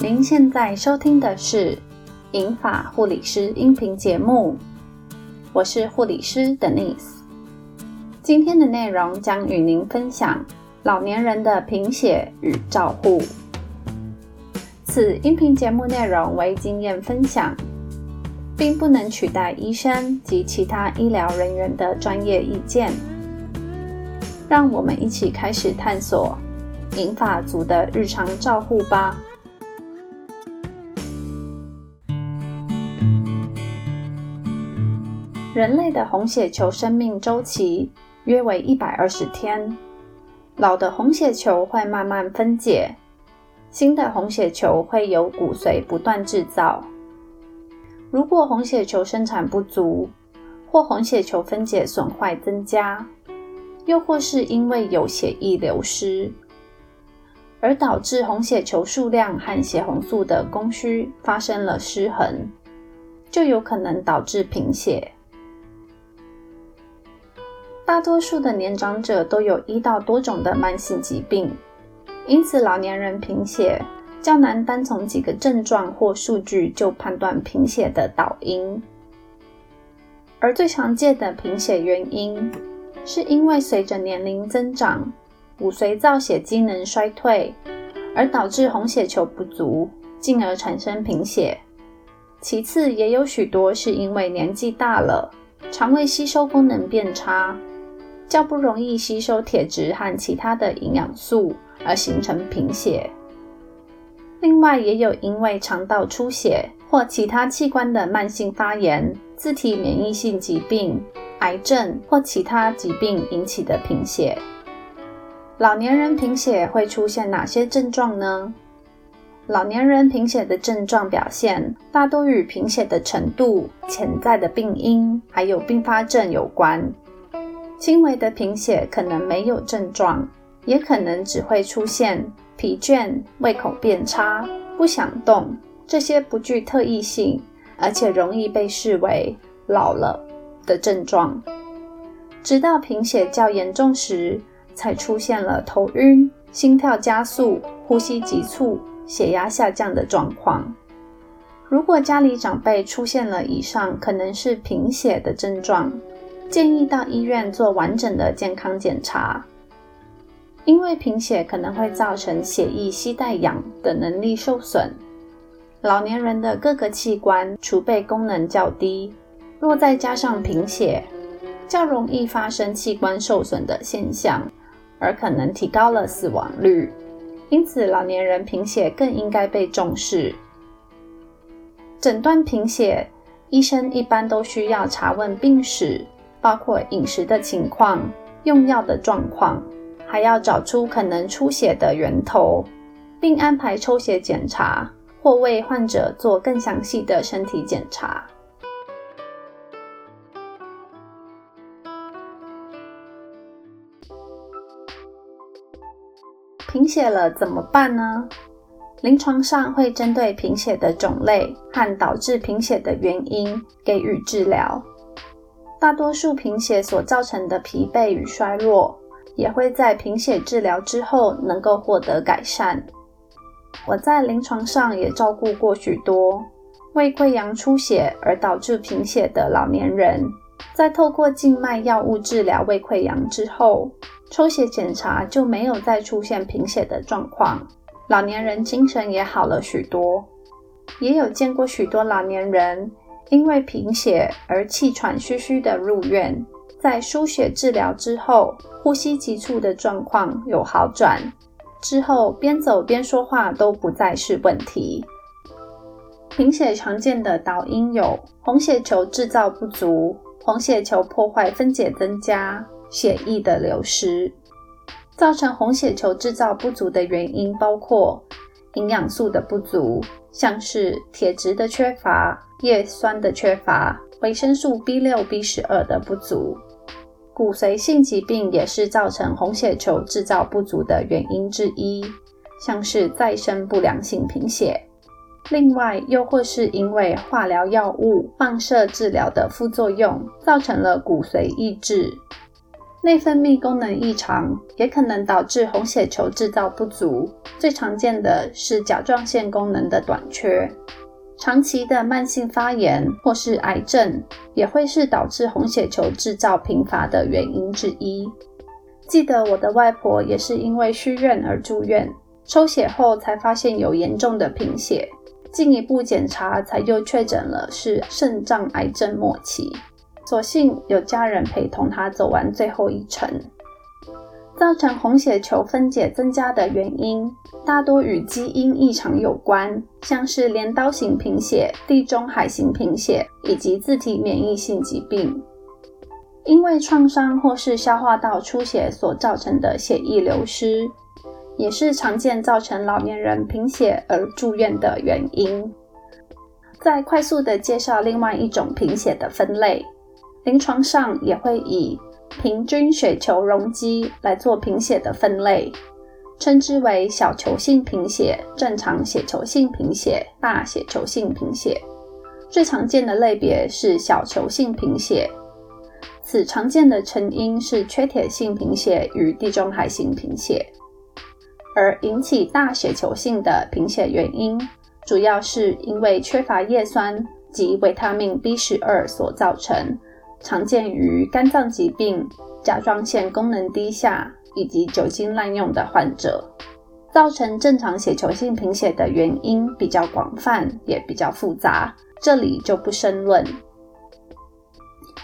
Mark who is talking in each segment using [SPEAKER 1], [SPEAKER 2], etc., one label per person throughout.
[SPEAKER 1] 您现在收听的是《银发护理师》音频节目，我是护理师 Denise。今天的内容将与您分享老年人的贫血与照护。此音频节目内容为经验分享，并不能取代医生及其他医疗人员的专业意见。让我们一起开始探索银发族的日常照护吧。人类的红血球生命周期约为一百二十天，老的红血球会慢慢分解，新的红血球会由骨髓不断制造。如果红血球生产不足，或红血球分解损坏增加，又或是因为有血液流失，而导致红血球数量和血红素的供需发生了失衡，就有可能导致贫血。大多数的年长者都有一到多种的慢性疾病，因此老年人贫血较难单从几个症状或数据就判断贫血的导因，而最常见的贫血原因。是因为随着年龄增长，骨髓造血机能衰退，而导致红血球不足，进而产生贫血。其次，也有许多是因为年纪大了，肠胃吸收功能变差，较不容易吸收铁质和其他的营养素，而形成贫血。另外，也有因为肠道出血或其他器官的慢性发炎、自体免疫性疾病。癌症或其他疾病引起的贫血。老年人贫血会出现哪些症状呢？老年人贫血的症状表现大多与贫血的程度、潜在的病因还有并发症有关。轻微的贫血可能没有症状，也可能只会出现疲倦、胃口变差、不想动这些不具特异性，而且容易被视为老了。的症状，直到贫血较严重时，才出现了头晕、心跳加速、呼吸急促、血压下降的状况。如果家里长辈出现了以上可能是贫血的症状，建议到医院做完整的健康检查，因为贫血可能会造成血液吸带氧的能力受损，老年人的各个器官储备功能较低。若再加上贫血，较容易发生器官受损的现象，而可能提高了死亡率。因此，老年人贫血更应该被重视。诊断贫血，医生一般都需要查问病史，包括饮食的情况、用药的状况，还要找出可能出血的源头，并安排抽血检查或为患者做更详细的身体检查。贫血了怎么办呢？临床上会针对贫血的种类和导致贫血的原因给予治疗。大多数贫血所造成的疲惫与衰弱，也会在贫血治疗之后能够获得改善。我在临床上也照顾过许多胃溃疡出血而导致贫血的老年人，在透过静脉药物治疗胃溃疡之后。抽血检查就没有再出现贫血的状况，老年人精神也好了许多。也有见过许多老年人因为贫血而气喘吁吁的入院，在输血治疗之后，呼吸急促的状况有好转，之后边走边说话都不再是问题。贫血常见的导因有红血球制造不足、红血球破坏分解增加。血液的流失，造成红血球制造不足的原因包括营养素的不足，像是铁质的缺乏、叶酸的缺乏、维生素 B 六、B 十二的不足。骨髓性疾病也是造成红血球制造不足的原因之一，像是再生不良性贫血。另外，又或是因为化疗药物放射治疗的副作用，造成了骨髓抑制。内分泌功能异常也可能导致红血球制造不足，最常见的是甲状腺功能的短缺。长期的慢性发炎或是癌症也会是导致红血球制造贫乏的原因之一。记得我的外婆也是因为虚愿而住院，抽血后才发现有严重的贫血，进一步检查才又确诊了是肾脏癌症末期。所幸有家人陪同他走完最后一程。造成红血球分解增加的原因，大多与基因异常有关，像是镰刀型贫血、地中海型贫血以及自体免疫性疾病。因为创伤或是消化道出血所造成的血液流失，也是常见造成老年人贫血而住院的原因。再快速的介绍另外一种贫血的分类，临床上也会以。平均血球容积来做贫血的分类，称之为小球性贫血、正常血球性贫血、大血球性贫血。最常见的类别是小球性贫血，此常见的成因是缺铁性贫血与地中海型贫血。而引起大血球性的贫血原因，主要是因为缺乏叶酸及维他命 B 十二所造成。常见于肝脏疾病、甲状腺功能低下以及酒精滥用的患者。造成正常血球性贫血的原因比较广泛，也比较复杂，这里就不深论。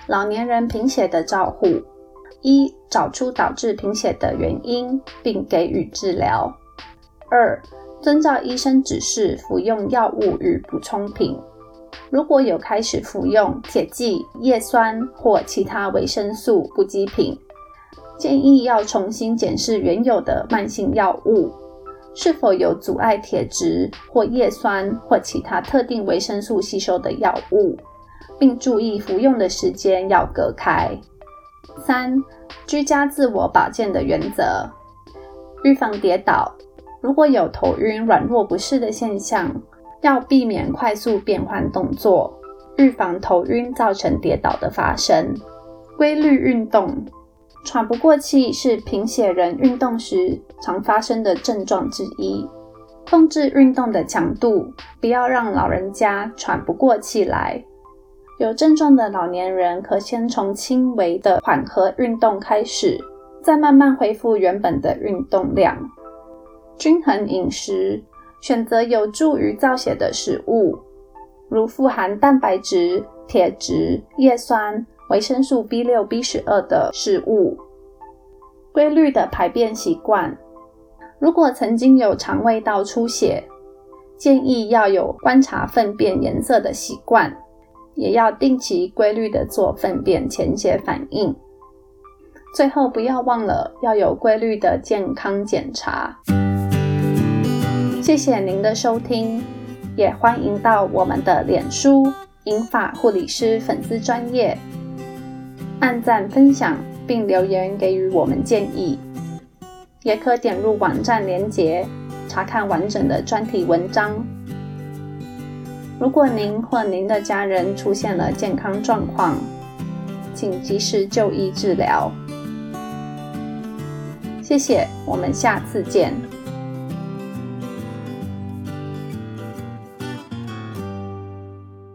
[SPEAKER 1] 老年人贫血的照护：一、找出导致贫血的原因，并给予治疗；二、遵照医生指示服用药物与补充品。如果有开始服用铁剂、叶酸或其他维生素补给品，建议要重新检视原有的慢性药物是否有阻碍铁质或叶酸或其他特定维生素吸收的药物，并注意服用的时间要隔开。三、居家自我保健的原则：预防跌倒。如果有头晕、软弱不适的现象。要避免快速变换动作，预防头晕造成跌倒的发生。规律运动，喘不过气是贫血人运动时常发生的症状之一。控制运动的强度，不要让老人家喘不过气来。有症状的老年人可先从轻微的缓和运动开始，再慢慢恢复原本的运动量。均衡饮食。选择有助于造血的食物，如富含蛋白质、铁质、叶酸、维生素 B 六、B 十二的食物。规律的排便习惯，如果曾经有肠胃道出血，建议要有观察粪便颜色的习惯，也要定期规律的做粪便潜血反应。最后，不要忘了要有规律的健康检查。谢谢您的收听，也欢迎到我们的脸书“银发护理师”粉丝专业按赞分享，并留言给予我们建议。也可点入网站连结，查看完整的专题文章。如果您或您的家人出现了健康状况，请及时就医治疗。谢谢，我们下次见。